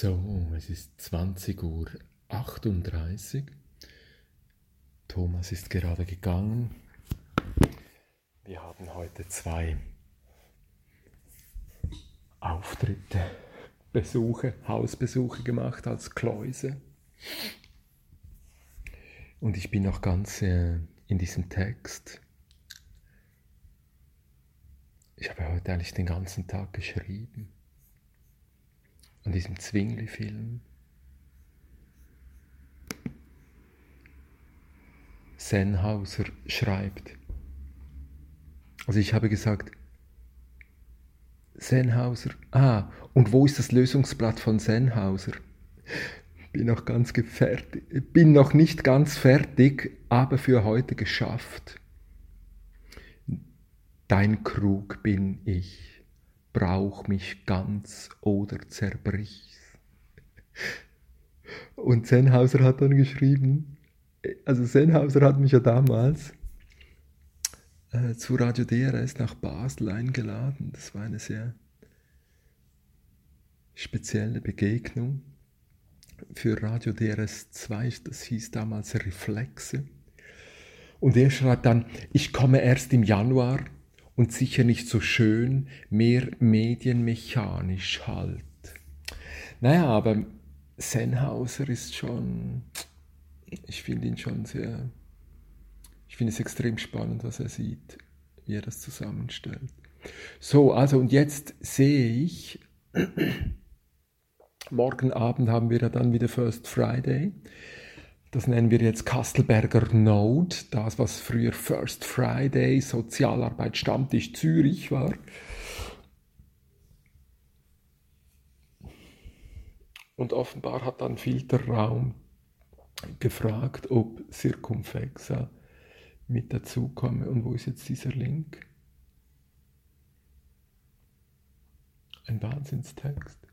So, es ist 20 Uhr 38. Thomas ist gerade gegangen. Wir haben heute zwei Auftritte, Besuche, Hausbesuche gemacht als Kläuse. Und ich bin noch ganz äh, in diesem Text. Ich habe heute eigentlich den ganzen Tag geschrieben an diesem Zwingli-Film. Sennhauser schreibt. Also ich habe gesagt, Sennhauser, ah, und wo ist das Lösungsblatt von Sennhauser? Bin noch, ganz bin noch nicht ganz fertig, aber für heute geschafft. Dein Krug bin ich brauch mich ganz oder zerbrich. Und Sennhauser hat dann geschrieben, also Sennhauser hat mich ja damals äh, zu Radio DRS nach Basel eingeladen. Das war eine sehr spezielle Begegnung für Radio DRS 2, das hieß damals Reflexe. Und er schreibt dann, ich komme erst im Januar und sicher nicht so schön, mehr medienmechanisch halt. Naja, aber Sennhauser ist schon, ich finde ihn schon sehr, ich finde es extrem spannend, was er sieht, wie er das zusammenstellt. So, also und jetzt sehe ich, morgen Abend haben wir ja dann wieder First Friday. Das nennen wir jetzt Kastelberger Node, das was früher First Friday Sozialarbeit Stammtisch Zürich war. Und offenbar hat dann Filterraum gefragt, ob Circumfexa mit dazukomme. Und wo ist jetzt dieser Link? Ein Wahnsinnstext.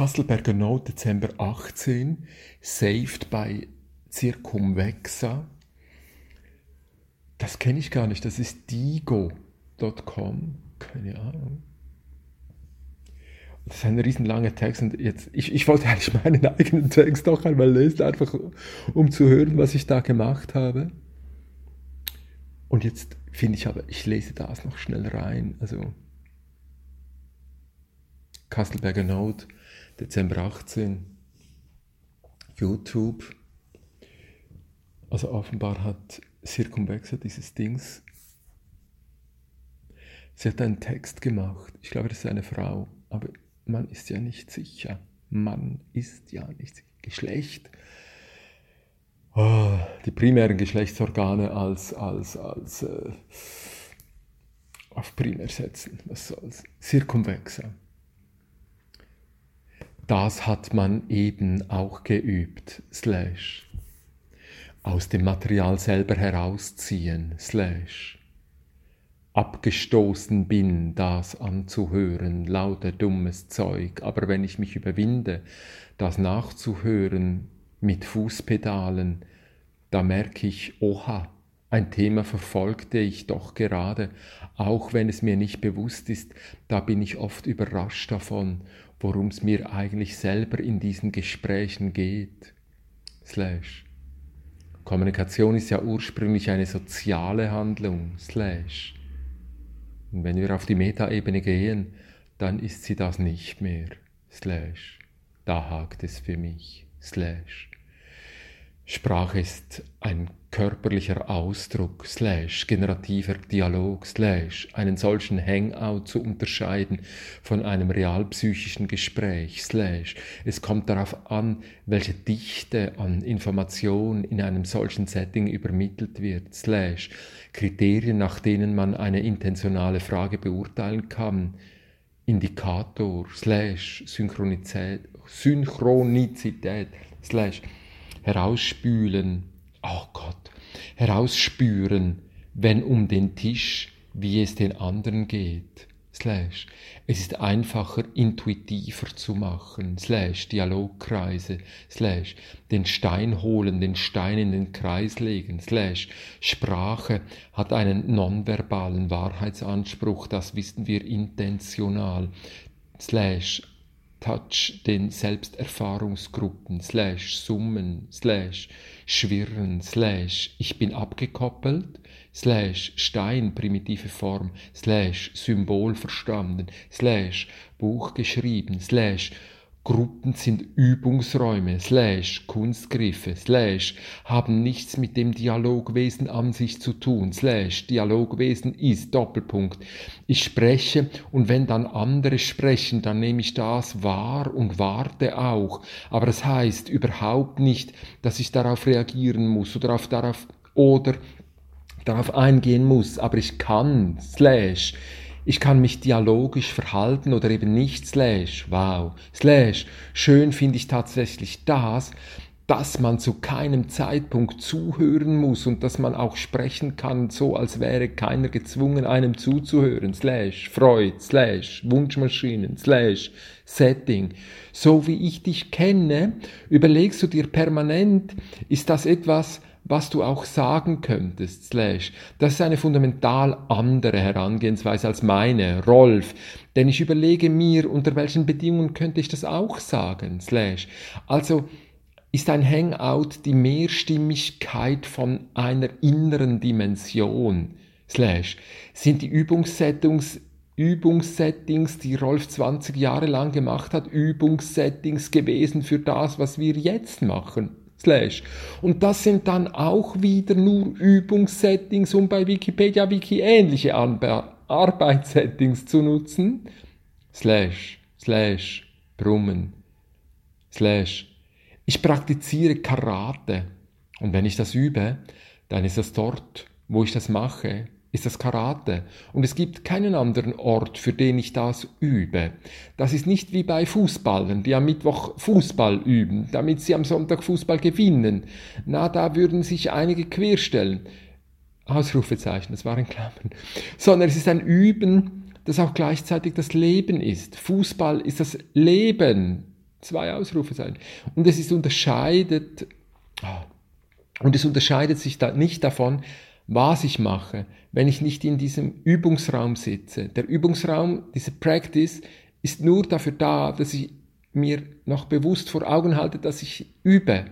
Kastelberger Note, Dezember 18, saved bei Circumvexa. Das kenne ich gar nicht, das ist digo.com, keine Ahnung. Das ist ein riesenlanger Text und jetzt, ich, ich wollte eigentlich meinen eigenen Text auch einmal lesen, einfach um zu hören, was ich da gemacht habe. Und jetzt finde ich aber, ich lese das noch schnell rein. Also Kastelberger Note, Dezember 18, YouTube. Also offenbar hat Circumvexa dieses Dings. Sie hat einen Text gemacht. Ich glaube, das ist eine Frau. Aber man ist ja nicht sicher. Man ist ja nicht sicher. Geschlecht. Oh, die primären Geschlechtsorgane als, als, als äh, auf primär setzen. Was soll's? Circumvexa das hat man eben auch geübt, slash. Aus dem Material selber herausziehen, slash. Abgestoßen bin, das anzuhören, lauter dummes Zeug, aber wenn ich mich überwinde, das nachzuhören mit Fußpedalen, da merke ich, oha, ein Thema verfolgte ich doch gerade, auch wenn es mir nicht bewusst ist, da bin ich oft überrascht davon worum es mir eigentlich selber in diesen Gesprächen geht. Slash. Kommunikation ist ja ursprünglich eine soziale Handlung. Slash. Und wenn wir auf die Metaebene gehen, dann ist sie das nicht mehr. Slash. Da hakt es für mich. Slash. Sprache ist ein körperlicher Ausdruck, slash, generativer Dialog, slash, einen solchen Hangout zu unterscheiden von einem realpsychischen Gespräch, slash. Es kommt darauf an, welche Dichte an Information in einem solchen Setting übermittelt wird, slash. Kriterien, nach denen man eine intentionale Frage beurteilen kann, Indikator, slash, Synchronizität, Synchronizität, slash, herausspülen, oh Gott, herausspüren, wenn um den Tisch, wie es den anderen geht. Slash. Es ist einfacher, intuitiver zu machen. Slash. Dialogkreise. Slash. Den Stein holen, den Stein in den Kreis legen. Slash. Sprache hat einen nonverbalen Wahrheitsanspruch, das wissen wir intentional. Slash. touch den Selbsterfahrungsgruppen, slash Summen, slash Schwirren, slash ich bin abgekoppelt, slash Stein, primitive Form, slash Symbol verstanden, slash Buch geschrieben, slash Gruppen sind Übungsräume, slash Kunstgriffe, slash haben nichts mit dem Dialogwesen an sich zu tun, slash Dialogwesen ist Doppelpunkt. Ich spreche und wenn dann andere sprechen, dann nehme ich das wahr und warte auch. Aber das heißt überhaupt nicht, dass ich darauf reagieren muss oder auf darauf oder darauf eingehen muss, aber ich kann, slash, ich kann mich dialogisch verhalten oder eben nicht, slash, wow, slash, schön finde ich tatsächlich das, dass man zu keinem Zeitpunkt zuhören muss und dass man auch sprechen kann, so als wäre keiner gezwungen, einem zuzuhören, slash, Freud, slash, Wunschmaschinen, slash, Setting. So wie ich dich kenne, überlegst du dir permanent, ist das etwas, was du auch sagen könntest, slash. Das ist eine fundamental andere Herangehensweise als meine, Rolf. Denn ich überlege mir, unter welchen Bedingungen könnte ich das auch sagen, slash. Also ist ein Hangout die Mehrstimmigkeit von einer inneren Dimension, slash. Sind die Übungssettings Übungssettings, die Rolf 20 Jahre lang gemacht hat, Übungssettings gewesen für das, was wir jetzt machen. Slash. Und das sind dann auch wieder nur Übungssettings, um bei Wikipedia Wiki ähnliche Arbeitssettings zu nutzen. Slash, slash, brummen, slash. Ich praktiziere Karate. Und wenn ich das übe, dann ist das dort, wo ich das mache, ist das Karate. Und es gibt keinen anderen Ort, für den ich das übe. Das ist nicht wie bei Fußballern, die am Mittwoch Fußball üben, damit sie am Sonntag Fußball gewinnen. Na, da würden sich einige querstellen. Ausrufezeichen, das waren Klammern. Sondern es ist ein Üben, das auch gleichzeitig das Leben ist. Fußball ist das Leben. Zwei Ausrufezeichen. Und es ist unterscheidet, ah, und es unterscheidet sich da nicht davon, was ich mache, wenn ich nicht in diesem Übungsraum sitze. Der Übungsraum, diese Practice, ist nur dafür da, dass ich mir noch bewusst vor Augen halte, dass ich übe.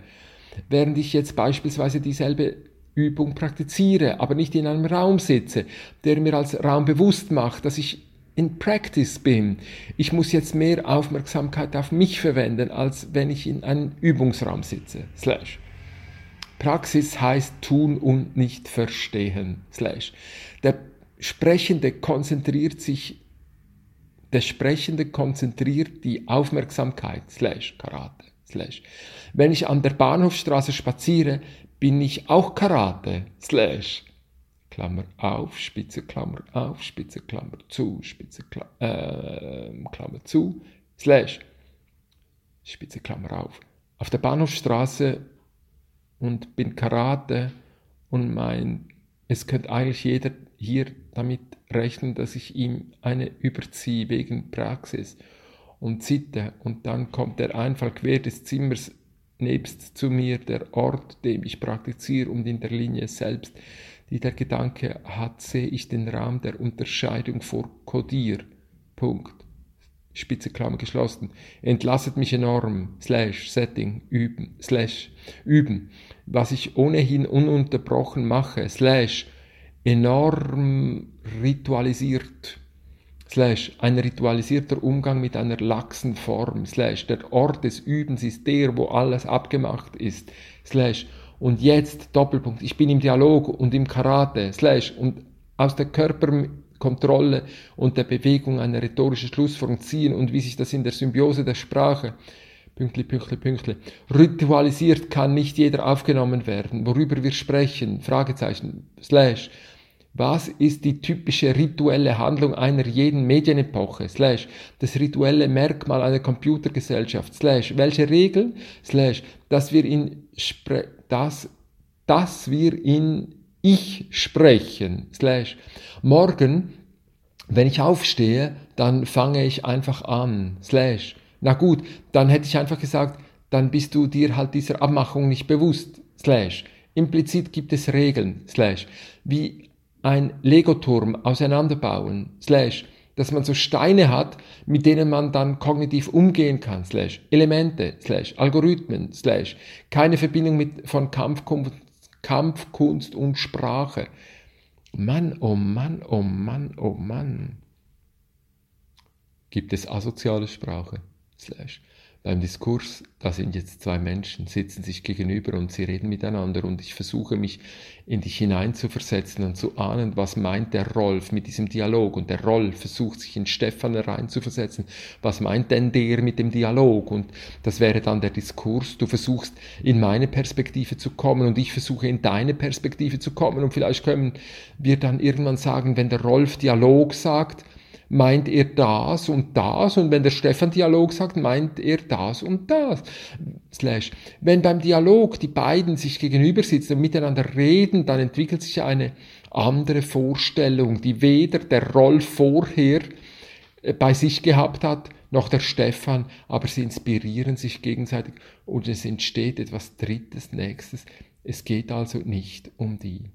Während ich jetzt beispielsweise dieselbe Übung praktiziere, aber nicht in einem Raum sitze, der mir als Raum bewusst macht, dass ich in Practice bin. Ich muss jetzt mehr Aufmerksamkeit auf mich verwenden, als wenn ich in einem Übungsraum sitze. Slash. Praxis heißt tun und nicht verstehen. Slash. Der Sprechende konzentriert sich, der Sprechende konzentriert die Aufmerksamkeit. Slash Karate. Slash. Wenn ich an der Bahnhofstraße spaziere, bin ich auch Karate. Slash. Klammer auf, Spitze Klammer auf, Spitze Klammer zu, Spitze Klammer, äh, Klammer zu, Slash. Spitze Klammer auf. Auf der Bahnhofstraße und bin Karate und mein, es könnte eigentlich jeder hier damit rechnen, dass ich ihm eine überziehe wegen Praxis und Zitte und dann kommt der Einfall quer des Zimmers nebst zu mir, der Ort, dem ich praktiziere und in der Linie selbst, die der Gedanke hat, sehe ich den Raum der Unterscheidung vor Kodier. Punkt. Spitze Klammer geschlossen, entlastet mich enorm, slash, Setting, üben, slash, üben, was ich ohnehin ununterbrochen mache, slash, enorm ritualisiert, slash, ein ritualisierter Umgang mit einer laxen Form, slash, der Ort des Übens ist der, wo alles abgemacht ist, slash, und jetzt, Doppelpunkt, ich bin im Dialog und im Karate, slash, und aus der Körper Kontrolle und der Bewegung eine rhetorische Schlussfolgerung ziehen und wie sich das in der Symbiose der Sprache Pünktli, Pünktli, Pünktli. Ritualisiert kann nicht jeder aufgenommen werden. Worüber wir sprechen, Fragezeichen, Slash. Was ist die typische rituelle Handlung einer jeden Medienepoche? Slash. Das rituelle Merkmal einer Computergesellschaft? Slash. Welche Regel? Slash. Dass wir in, Spre dass, dass wir in ich sprechen. Slash. Morgen, wenn ich aufstehe, dann fange ich einfach an. Slash. Na gut, dann hätte ich einfach gesagt, dann bist du dir halt dieser Abmachung nicht bewusst. Slash. Implizit gibt es Regeln. Slash. Wie ein Legoturm auseinanderbauen. Slash. dass man so Steine hat, mit denen man dann kognitiv umgehen kann, slash Elemente, slash Algorithmen, slash keine Verbindung mit, von Kampfkunst, Kampfkunst und Sprache. Mann, oh Mann, oh Mann, oh Mann. Gibt es asoziale Sprache? Slash beim Diskurs, da sind jetzt zwei Menschen, sitzen sich gegenüber und sie reden miteinander und ich versuche mich in dich hineinzuversetzen und zu ahnen, was meint der Rolf mit diesem Dialog? Und der Rolf versucht sich in Stefan hereinzuversetzen, was meint denn der mit dem Dialog? Und das wäre dann der Diskurs, du versuchst in meine Perspektive zu kommen und ich versuche in deine Perspektive zu kommen. Und vielleicht können wir dann irgendwann sagen, wenn der Rolf Dialog sagt, meint er das und das und wenn der Stefan Dialog sagt, meint er das und das. Slash. Wenn beim Dialog die beiden sich gegenüber sitzen und miteinander reden, dann entwickelt sich eine andere Vorstellung, die weder der Rolf vorher äh, bei sich gehabt hat, noch der Stefan, aber sie inspirieren sich gegenseitig und es entsteht etwas Drittes, Nächstes. Es geht also nicht um die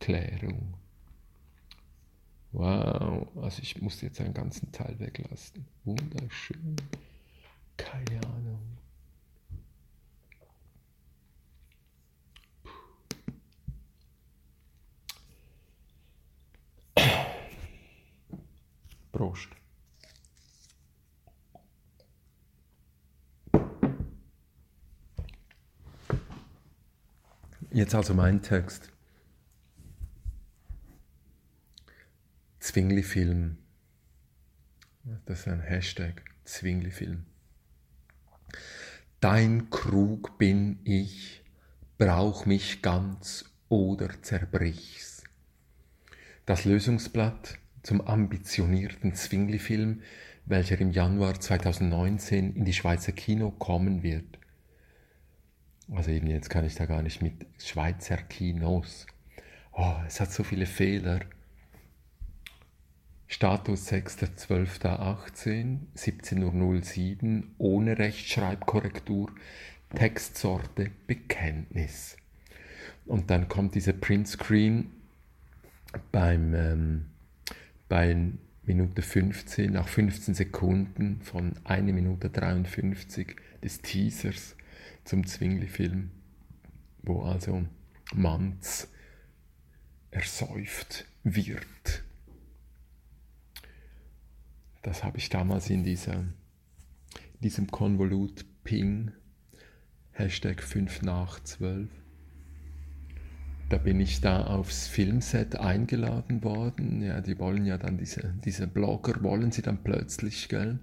Klärung. Wow, also ich muss jetzt einen ganzen Teil weglassen. Wunderschön. Keine Ahnung. Prost. Jetzt also mein Text. Zwingli-Film. Das ist ein Hashtag, Zwingli-Film. Dein Krug bin ich, brauch mich ganz oder zerbrich's. Das Lösungsblatt zum ambitionierten Zwingli-Film, welcher im Januar 2019 in die Schweizer Kino kommen wird. Also eben jetzt kann ich da gar nicht mit Schweizer Kinos. Oh, es hat so viele Fehler. Status 6.12.18, 17.07 Uhr, ohne Rechtschreibkorrektur, Textsorte Bekenntnis. Und dann kommt dieser Printscreen beim, ähm, bei Minute 15, nach 15 Sekunden von 1 Minute 53 des Teasers zum Zwingli-Film, wo also Manz ersäuft wird. Das habe ich damals in, dieser, in diesem Konvolut Ping, Hashtag 5 nach 12. Da bin ich da aufs Filmset eingeladen worden. Ja, die wollen ja dann, diese, diese Blogger wollen sie dann plötzlich, gell?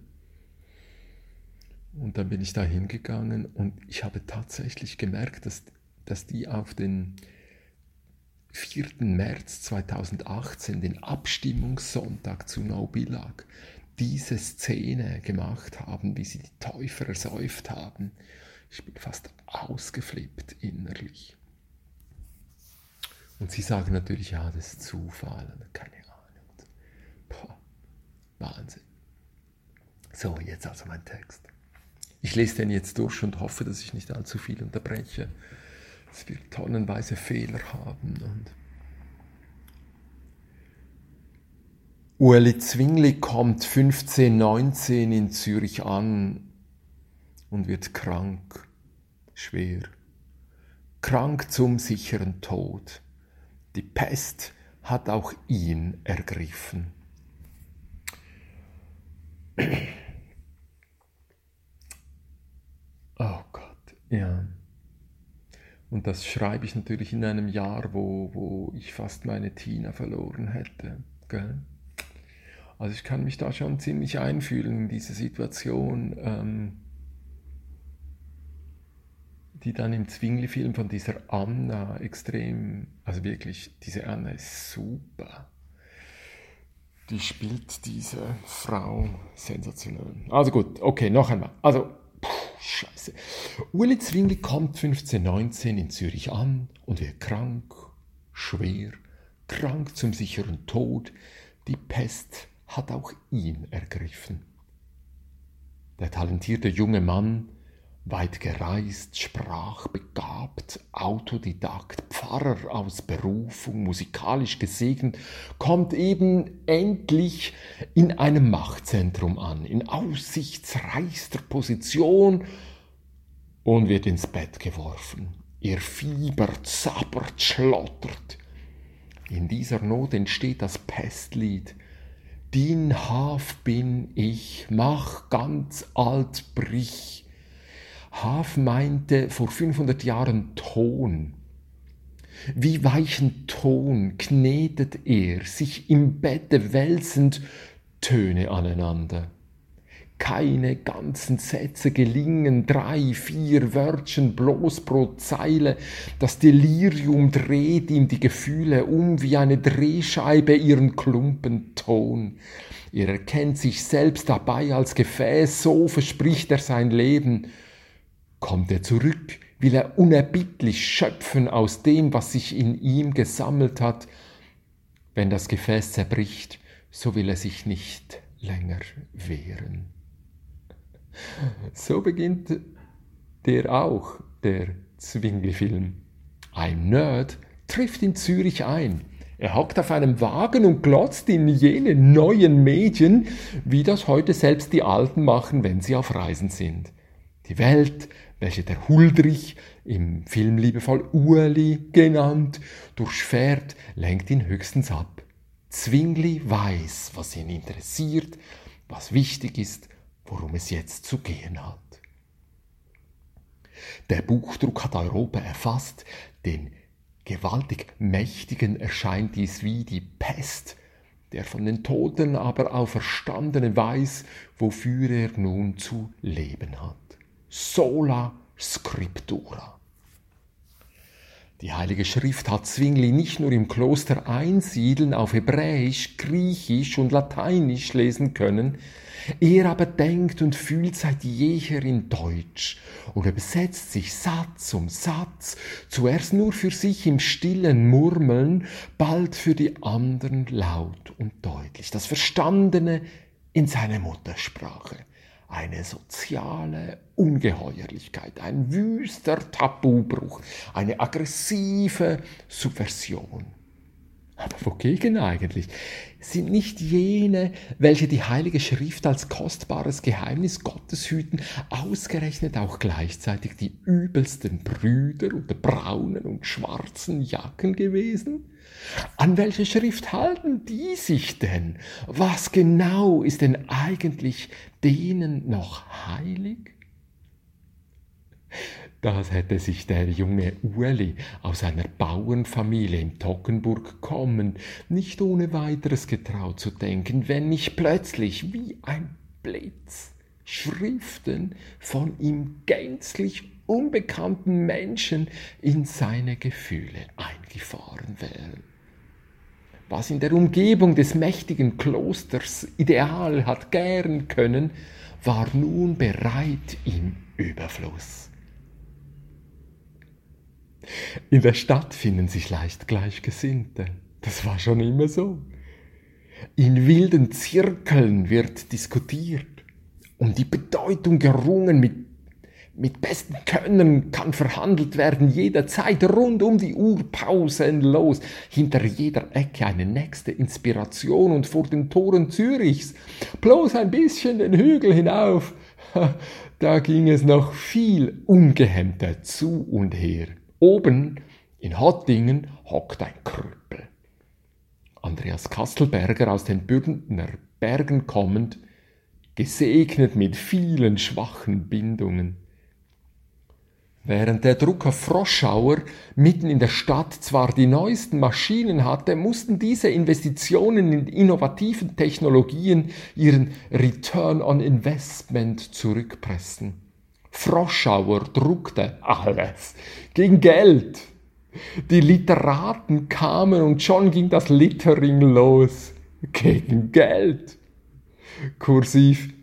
Und dann bin ich da hingegangen und ich habe tatsächlich gemerkt, dass, dass die auf den 4. März 2018, den Abstimmungssonntag zu No Billag, diese Szene gemacht haben, wie sie die Täufer ersäuft haben. Ich bin fast ausgeflippt innerlich. Und sie sagen natürlich, ja, das ist Zufall, keine Ahnung. Boah, Wahnsinn. So, jetzt also mein Text. Ich lese den jetzt durch und hoffe, dass ich nicht allzu viel unterbreche. Es wird tonnenweise Fehler haben und Ueli Zwingli kommt 1519 in Zürich an und wird krank, schwer. Krank zum sicheren Tod. Die Pest hat auch ihn ergriffen. Oh Gott, ja. Und das schreibe ich natürlich in einem Jahr, wo, wo ich fast meine Tina verloren hätte. Gell? Also ich kann mich da schon ziemlich einfühlen in diese Situation, ähm, die dann im Zwingli-Film von dieser Anna extrem, also wirklich, diese Anna ist super. Die spielt diese Frau sensationell. Also gut, okay, noch einmal. Also, puh, scheiße. Uli Zwingli kommt 1519 in Zürich an und wird krank, schwer, krank zum sicheren Tod. Die Pest hat auch ihn ergriffen. Der talentierte junge Mann weit gereist, sprachbegabt, Autodidakt, Pfarrer aus Berufung, musikalisch gesegnet, kommt eben endlich in einem Machtzentrum an, in aussichtsreichster Position und wird ins Bett geworfen. Ihr Fieber zappert, schlottert. In dieser Not entsteht das Pestlied. Din Haf bin ich, mach ganz alt brich Haaf meinte vor 500 Jahren Ton. Wie weichen Ton knetet er, sich im Bette wälzend Töne aneinander. Keine ganzen Sätze gelingen, drei, vier Wörtchen bloß pro Zeile. Das Delirium dreht ihm die Gefühle um wie eine Drehscheibe ihren Klumpenton. Er erkennt sich selbst dabei als Gefäß, so verspricht er sein Leben. Kommt er zurück, will er unerbittlich schöpfen aus dem, was sich in ihm gesammelt hat. Wenn das Gefäß zerbricht, so will er sich nicht länger wehren. So beginnt der auch, der Zwingli-Film. Ein Nerd trifft in Zürich ein. Er hockt auf einem Wagen und glotzt in jene neuen Medien, wie das heute selbst die Alten machen, wenn sie auf Reisen sind. Die Welt welche der Huldrich, im Film liebevoll Ueli genannt, durchfährt, lenkt ihn höchstens ab. Zwingli weiß, was ihn interessiert, was wichtig ist, worum es jetzt zu gehen hat. Der Buchdruck hat Europa erfasst, den gewaltig Mächtigen erscheint dies wie die Pest, der von den Toten aber auferstandene weiß, wofür er nun zu leben hat sola scriptura. Die Heilige Schrift hat Zwingli nicht nur im Kloster Einsiedeln auf Hebräisch, Griechisch und Lateinisch lesen können, er aber denkt und fühlt seit jeher in Deutsch und übersetzt sich Satz um Satz, zuerst nur für sich im stillen Murmeln, bald für die anderen laut und deutlich, das Verstandene in seine Muttersprache eine soziale Ungeheuerlichkeit, ein wüster Tabubruch, eine aggressive Subversion. Aber wogegen eigentlich? Sind nicht jene, welche die Heilige Schrift als kostbares Geheimnis Gottes hüten, ausgerechnet auch gleichzeitig die übelsten Brüder unter braunen und schwarzen Jacken gewesen? An welche Schrift halten die sich denn? Was genau ist denn eigentlich denen noch heilig? Das hätte sich der junge Ueli aus einer Bauernfamilie in Toggenburg kommen, nicht ohne weiteres getraut zu denken, wenn nicht plötzlich wie ein Blitz Schriften von ihm gänzlich unbekannten Menschen in seine Gefühle eingefahren wären was in der Umgebung des mächtigen Klosters ideal hat gären können, war nun bereit im Überfluss. In der Stadt finden sich leicht Gleichgesinnte. Das war schon immer so. In wilden Zirkeln wird diskutiert, um die Bedeutung gerungen mit mit bestem Können kann verhandelt werden, jederzeit, rund um die Uhr, pausenlos, hinter jeder Ecke eine nächste Inspiration und vor den Toren Zürichs, bloß ein bisschen den Hügel hinauf, da ging es noch viel ungehemmter zu und her. Oben in Hottingen hockt ein Krüppel. Andreas Kastelberger aus den Bündner Bergen kommend, gesegnet mit vielen schwachen Bindungen. Während der Drucker Froschauer mitten in der Stadt zwar die neuesten Maschinen hatte, mussten diese Investitionen in innovativen Technologien ihren Return on Investment zurückpressen. Froschauer druckte alles gegen Geld. Die Literaten kamen und schon ging das Littering los. Gegen Geld. Kursiv.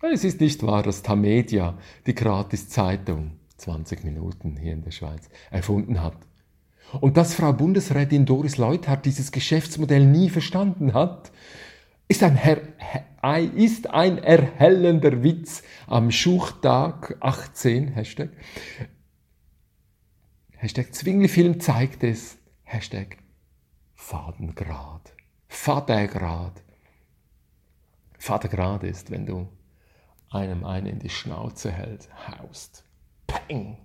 Es ist nicht wahr, dass Tamedia, die Gratiszeitung, 20 Minuten hier in der Schweiz, erfunden hat. Und dass Frau Bundesrätin Doris Leuthard dieses Geschäftsmodell nie verstanden hat, ist ein, Her ist ein erhellender Witz am Schuchtag 18, Hashtag. Hashtag Zwingli-Film zeigt es. Hashtag Fadengrad. Fadengrad. Fadengrad ist, wenn du einem einen in die Schnauze hält, haust. Peng!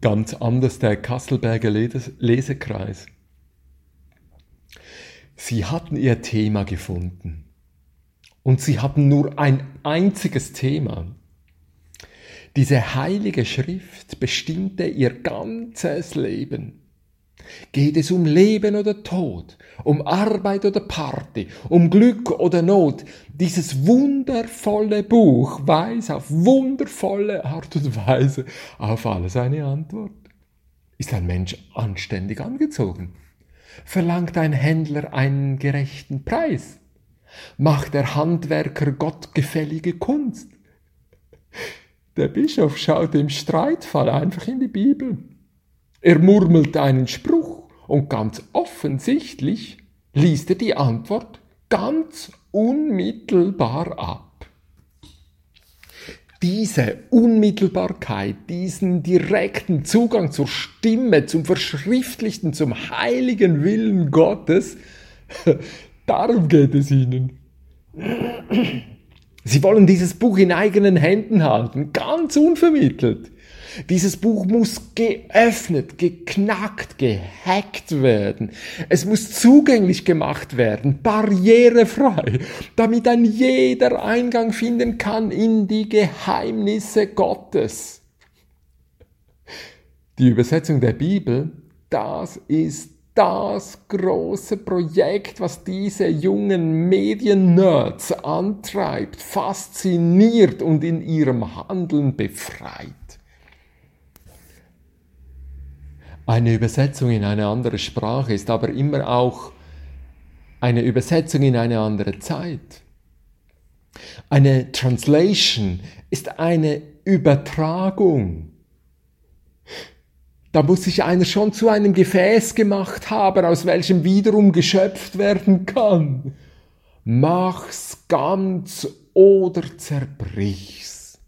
Ganz anders der Kasselberger Lesekreis. Sie hatten ihr Thema gefunden. Und sie hatten nur ein einziges Thema. Diese heilige Schrift bestimmte ihr ganzes Leben. Geht es um Leben oder Tod, um Arbeit oder Party, um Glück oder Not, dieses wundervolle Buch weiß auf wundervolle Art und Weise auf alles eine Antwort. Ist ein Mensch anständig angezogen? Verlangt ein Händler einen gerechten Preis? Macht der Handwerker gottgefällige Kunst? Der Bischof schaut im Streitfall einfach in die Bibel. Er murmelt einen Spruch und ganz offensichtlich liest er die Antwort ganz unmittelbar ab. Diese Unmittelbarkeit, diesen direkten Zugang zur Stimme, zum Verschriftlichten, zum heiligen Willen Gottes, darum geht es ihnen. Sie wollen dieses Buch in eigenen Händen halten, ganz unvermittelt. Dieses Buch muss geöffnet, geknackt, gehackt werden. Es muss zugänglich gemacht werden, barrierefrei, damit ein jeder Eingang finden kann in die Geheimnisse Gottes. Die Übersetzung der Bibel, das ist das große Projekt, was diese jungen Mediennerds antreibt, fasziniert und in ihrem Handeln befreit. Eine Übersetzung in eine andere Sprache ist aber immer auch eine Übersetzung in eine andere Zeit. Eine Translation ist eine Übertragung. Da muss sich einer schon zu einem Gefäß gemacht haben, aus welchem wiederum geschöpft werden kann. Mach's ganz oder zerbrich's.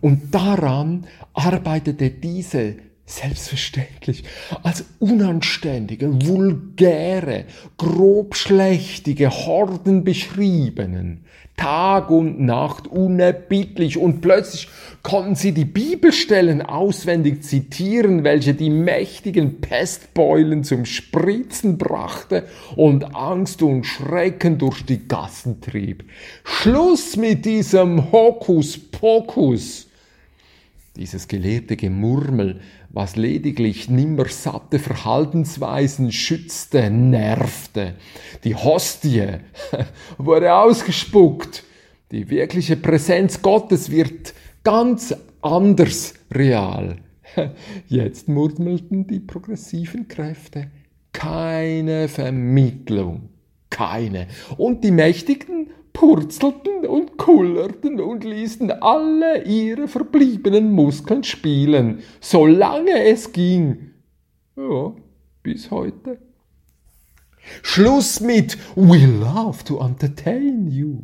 Und daran arbeitete diese selbstverständlich als unanständige, vulgäre, grobschlächtige Horden beschriebenen, Tag und Nacht unerbittlich und plötzlich konnten sie die Bibelstellen auswendig zitieren, welche die mächtigen Pestbeulen zum Spritzen brachte und Angst und Schrecken durch die Gassen trieb. Schluss mit diesem Hokuspokus! Dieses gelehrte Gemurmel, was lediglich nimmer satte Verhaltensweisen schützte, nervte. Die Hostie wurde ausgespuckt. Die wirkliche Präsenz Gottes wird ganz anders real. Jetzt murmelten die progressiven Kräfte. Keine Vermittlung. Keine. Und die Mächtigen purzelten und kullerten und ließen alle ihre verbliebenen Muskeln spielen, solange es ging. Ja, bis heute. Schluss mit We love to entertain you.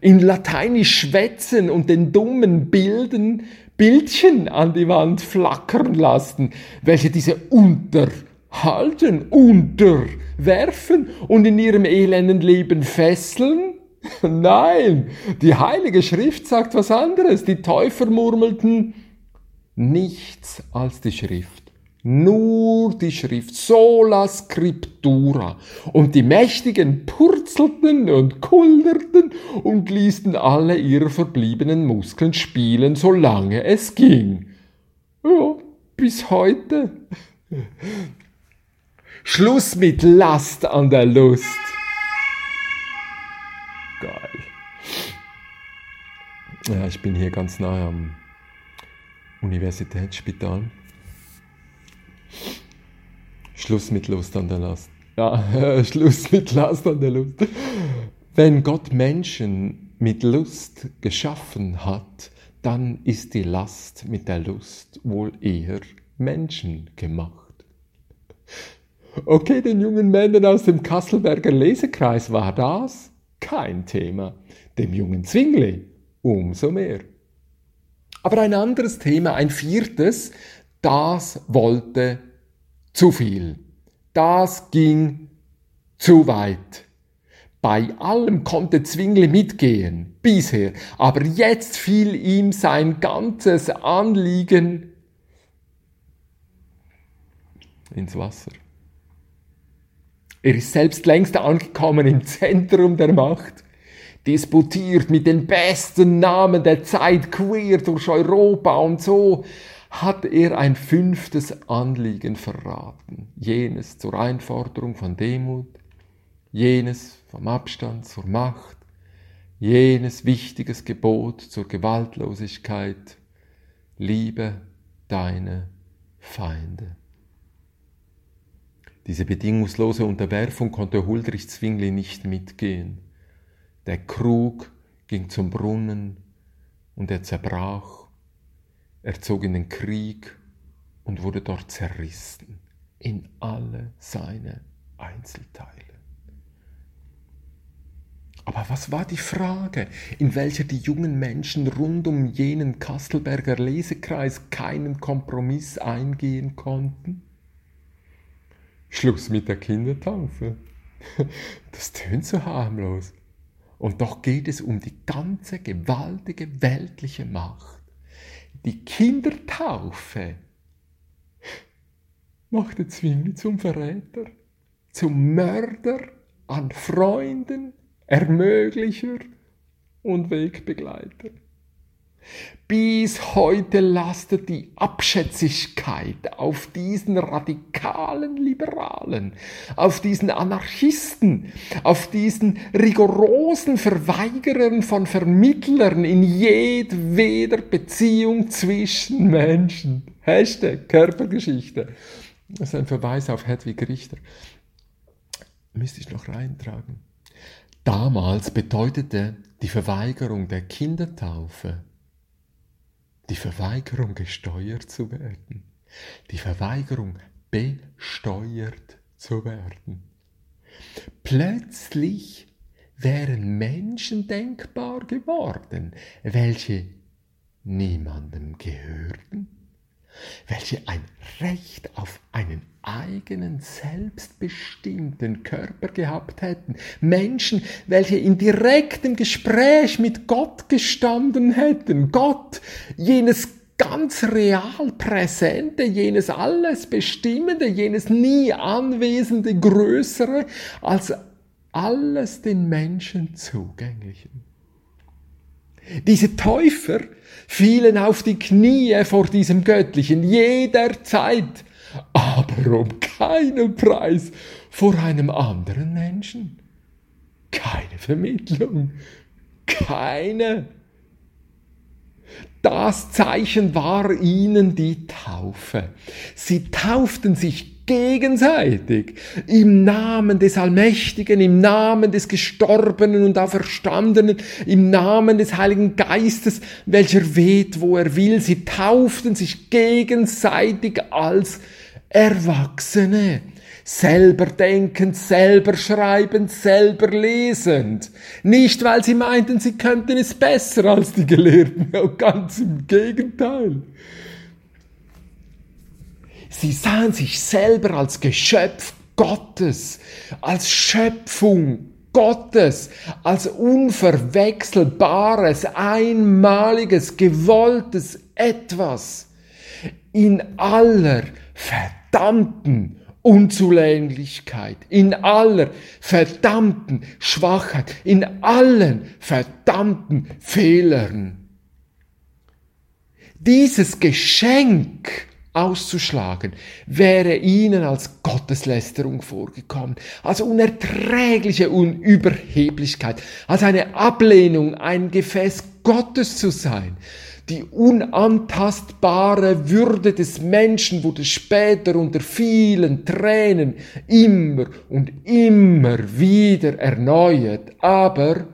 In Lateinisch schwätzen und den dummen Bilden Bildchen an die Wand flackern lassen, welche diese unterhalten, unterwerfen und in ihrem elenden Leben fesseln Nein, die Heilige Schrift sagt was anderes. Die Täufer murmelten nichts als die Schrift. Nur die Schrift, sola scriptura. Und die Mächtigen purzelten und kulderten und ließen alle ihre verbliebenen Muskeln spielen, solange es ging. Ja, bis heute. Schluss mit Last an der Lust. Ja, ich bin hier ganz nahe am Universitätsspital. Schluss mit Lust an der Last. Ja, Schluss mit Last an der Lust. Wenn Gott Menschen mit Lust geschaffen hat, dann ist die Last mit der Lust wohl eher menschengemacht. Okay, den jungen Männern aus dem Kasselberger Lesekreis war das kein Thema, dem jungen Zwingli umso mehr. Aber ein anderes Thema, ein viertes, das wollte zu viel. Das ging zu weit. Bei allem konnte Zwingli mitgehen, bisher, aber jetzt fiel ihm sein ganzes Anliegen ins Wasser. Er ist selbst längst angekommen im Zentrum der Macht, disputiert mit den besten Namen der Zeit queer durch Europa und so hat er ein fünftes Anliegen verraten, jenes zur Einforderung von Demut, jenes vom Abstand zur Macht, jenes wichtiges Gebot zur Gewaltlosigkeit, liebe deine Feinde. Diese bedingungslose Unterwerfung konnte Huldrych Zwingli nicht mitgehen. Der Krug ging zum Brunnen und er zerbrach. Er zog in den Krieg und wurde dort zerrissen in alle seine Einzelteile. Aber was war die Frage, in welcher die jungen Menschen rund um jenen Kastelberger Lesekreis keinen Kompromiss eingehen konnten? Schluss mit der Kindertaufe. Das tönt so harmlos. Und doch geht es um die ganze gewaltige weltliche Macht. Die Kindertaufe machte Zwingli zum Verräter, zum Mörder an Freunden, Ermöglicher und Wegbegleiter. Bis heute lastet die Abschätzigkeit auf diesen radikalen Liberalen, auf diesen Anarchisten, auf diesen rigorosen Verweigerern von Vermittlern in jedweder Beziehung zwischen Menschen. Hashtag Körpergeschichte. Das ist ein Verweis auf Hedwig Richter. Müsste ich noch reintragen. Damals bedeutete die Verweigerung der Kindertaufe die Verweigerung gesteuert zu werden, die Verweigerung besteuert zu werden. Plötzlich wären Menschen denkbar geworden, welche niemandem gehörten, welche ein Recht auf einen eigenen, selbstbestimmten Körper gehabt hätten. Menschen, welche in direktem Gespräch mit Gott gestanden hätten. Gott, jenes ganz real Präsente, jenes alles Bestimmende, jenes nie Anwesende, Größere, als alles den Menschen Zugänglichen. Diese Täufer fielen auf die Knie vor diesem Göttlichen jederzeit aber um keinen Preis vor einem anderen Menschen. Keine Vermittlung, keine. Das Zeichen war ihnen die Taufe. Sie tauften sich gegenseitig im Namen des Allmächtigen, im Namen des Gestorbenen und Auferstandenen, im Namen des Heiligen Geistes, welcher weht, wo er will. Sie tauften sich gegenseitig als Erwachsene, selber denkend, selber schreibend, selber lesend. Nicht, weil sie meinten, sie könnten es besser als die Gelehrten, ganz im Gegenteil. Sie sahen sich selber als Geschöpf Gottes, als Schöpfung Gottes, als unverwechselbares, einmaliges, gewolltes etwas in aller Verdammt verdammten Unzulänglichkeit, in aller verdammten Schwachheit, in allen verdammten Fehlern. Dieses Geschenk auszuschlagen, wäre ihnen als Gotteslästerung vorgekommen, als unerträgliche Unüberheblichkeit, als eine Ablehnung, ein Gefäß Gottes zu sein. Die unantastbare Würde des Menschen wurde später unter vielen Tränen immer und immer wieder erneuert. Aber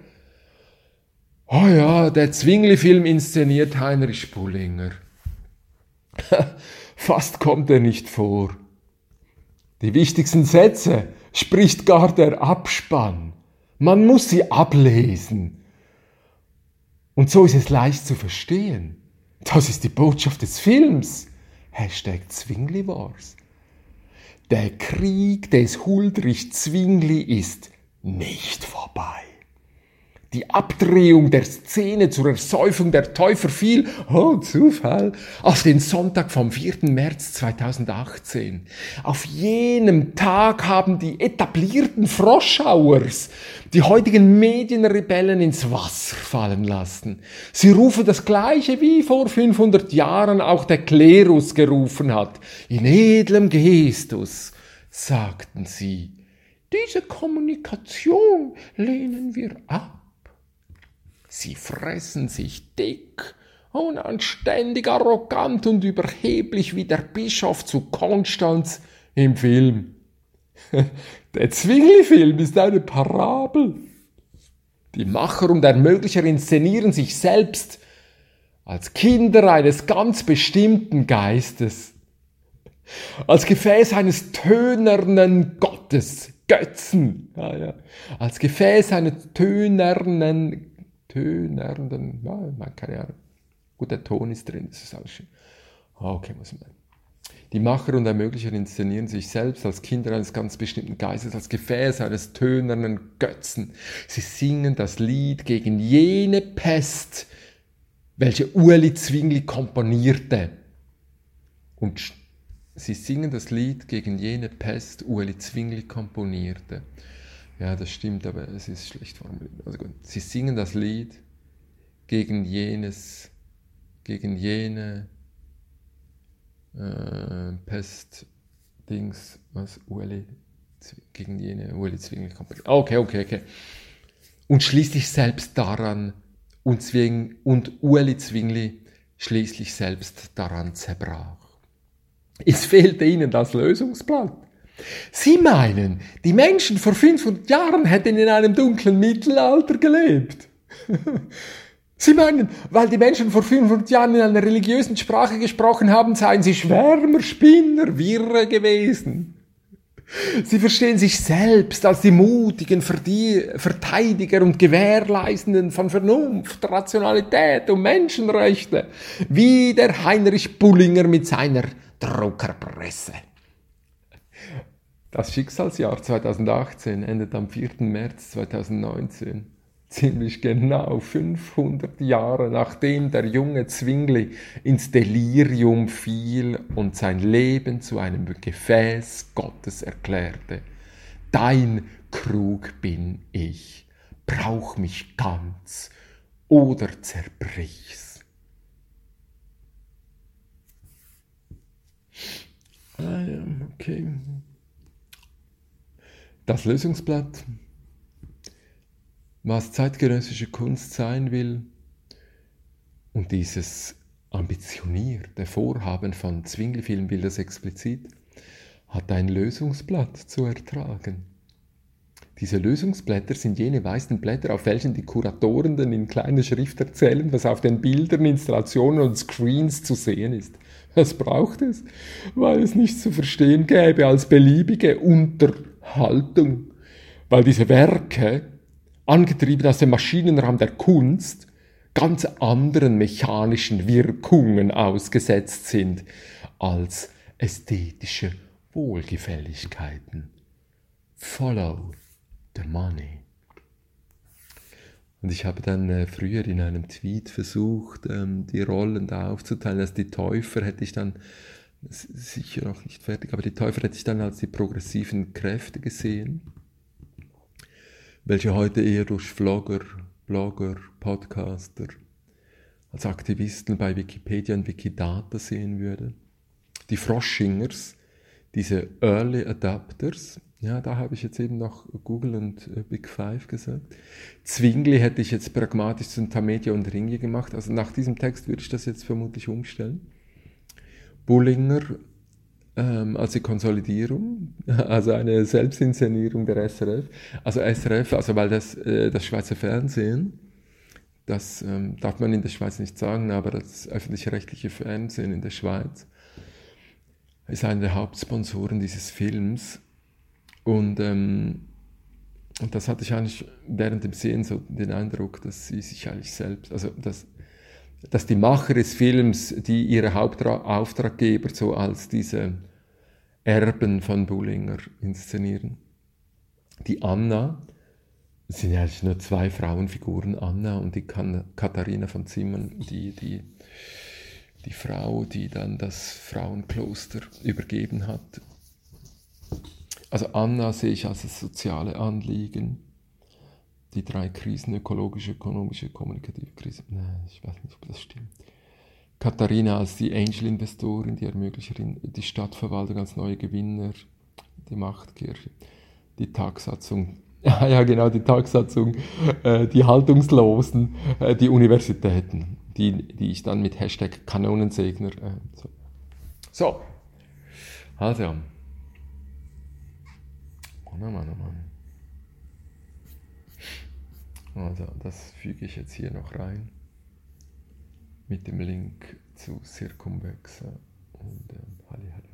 Oh ja, der Zwingli-Film inszeniert Heinrich Bullinger. Fast kommt er nicht vor. Die wichtigsten Sätze spricht gar der Abspann. Man muss sie ablesen. Und so ist es leicht zu verstehen. Das ist die Botschaft des Films. Hashtag Zwingli Wars. Der Krieg des Huldrich Zwingli ist nicht vorbei. Die Abdrehung der Szene zur Ersäufung der Täufer fiel, oh Zufall, auf den Sonntag vom 4. März 2018. Auf jenem Tag haben die etablierten Froschauers die heutigen Medienrebellen ins Wasser fallen lassen. Sie rufen das Gleiche, wie vor 500 Jahren auch der Klerus gerufen hat. In edlem Gestus, sagten sie. Diese Kommunikation lehnen wir ab. Sie fressen sich dick, unanständig, arrogant und überheblich wie der Bischof zu Konstanz im Film. Der Zwingli-Film ist eine Parabel. Die Macher und Ermöglicher inszenieren sich selbst als Kinder eines ganz bestimmten Geistes, als Gefäß eines tönernen Gottes, Götzen, ja, ja. als Gefäß eines tönernen tönernden, ja, keine Ahnung. Gut, Ton ist drin, das ist alles schön. Ah, okay, muss man. Die Macher und Ermöglicher inszenieren sich selbst als Kinder eines ganz bestimmten Geistes, als Gefäß eines tönernen Götzen. Sie singen das Lied gegen jene Pest, welche Ueli Zwingli komponierte. Und sie singen das Lied gegen jene Pest, Ueli Zwingli komponierte. Ja, das stimmt, aber es ist schlecht formuliert. Also gut. Sie singen das Lied gegen jenes, gegen jene äh, Pest-Dings, was Ueli, gegen jene Ueli Zwingli kommt. Okay, okay, okay. Und schließlich selbst daran, und, Zwing, und Ueli Zwingli schließlich selbst daran zerbrach. Es fehlte ihnen das Lösungsblatt. Sie meinen, die Menschen vor 500 Jahren hätten in einem dunklen Mittelalter gelebt. Sie meinen, weil die Menschen vor 500 Jahren in einer religiösen Sprache gesprochen haben, seien sie Schwärmer, Spinner, Wirre gewesen. Sie verstehen sich selbst als die mutigen Verteidiger und Gewährleistenden von Vernunft, Rationalität und Menschenrechte, wie der Heinrich Bullinger mit seiner Druckerpresse. Das Schicksalsjahr 2018 endet am 4. März 2019, ziemlich genau 500 Jahre nachdem der junge Zwingli ins Delirium fiel und sein Leben zu einem Gefäß Gottes erklärte. Dein Krug bin ich, brauch mich ganz oder zerbrich's. Ah ja, okay das Lösungsblatt, was zeitgenössische Kunst sein will und dieses ambitionierte Vorhaben von Zwingli Film will das explizit, hat ein Lösungsblatt zu ertragen. Diese Lösungsblätter sind jene weißen Blätter, auf welchen die Kuratorenden in kleiner Schrift erzählen, was auf den Bildern, Installationen und Screens zu sehen ist. Was braucht es? Weil es nichts zu verstehen gäbe als beliebige Unter- Haltung, weil diese Werke, angetrieben aus dem Maschinenraum der Kunst, ganz anderen mechanischen Wirkungen ausgesetzt sind als ästhetische Wohlgefälligkeiten. Follow the money. Und ich habe dann äh, früher in einem Tweet versucht, ähm, die Rollen da aufzuteilen. Als die Täufer hätte ich dann sicher noch nicht fertig, aber die Täufer hätte ich dann als die progressiven Kräfte gesehen, welche heute eher durch Vlogger, Blogger, Podcaster, als Aktivisten bei Wikipedia und Wikidata sehen würde. Die Froschingers, diese Early Adapters, ja, da habe ich jetzt eben noch Google und äh, Big Five gesagt. Zwingli hätte ich jetzt pragmatisch zu Tamedia und Ringe gemacht. Also nach diesem Text würde ich das jetzt vermutlich umstellen. Bullinger ähm, als die Konsolidierung, also eine Selbstinszenierung der SRF. Also SRF, also weil das, äh, das Schweizer Fernsehen, das ähm, darf man in der Schweiz nicht sagen, aber das öffentlich-rechtliche Fernsehen in der Schweiz ist einer der Hauptsponsoren dieses Films. Und, ähm, und das hatte ich eigentlich während dem Sehen so den Eindruck, dass sie sich eigentlich selbst, also dass, dass die Macher des Films, die ihre Hauptauftraggeber so als diese Erben von Bullinger inszenieren. Die Anna, es sind ja eigentlich nur zwei Frauenfiguren, Anna und die Katharina von Zimmern, die, die, die Frau, die dann das Frauenkloster übergeben hat. Also Anna sehe ich als das soziale Anliegen. Die drei Krisen, ökologische, ökonomische, kommunikative Krise. Nein, ich weiß nicht, ob das stimmt. Katharina als die Angel-Investorin, die Ermöglicherin, die Stadtverwaltung als neue Gewinner, die Machtkirche, die Tagsatzung ja, ja, genau, die Tagsatzung, äh, die Haltungslosen, äh, die Universitäten, die, die ich dann mit Hashtag Kanonensegner. Äh, so. so, also. Oh Mann, oh Mann. Also das füge ich jetzt hier noch rein mit dem Link zu Circumvexa und ähm, Hallihalli.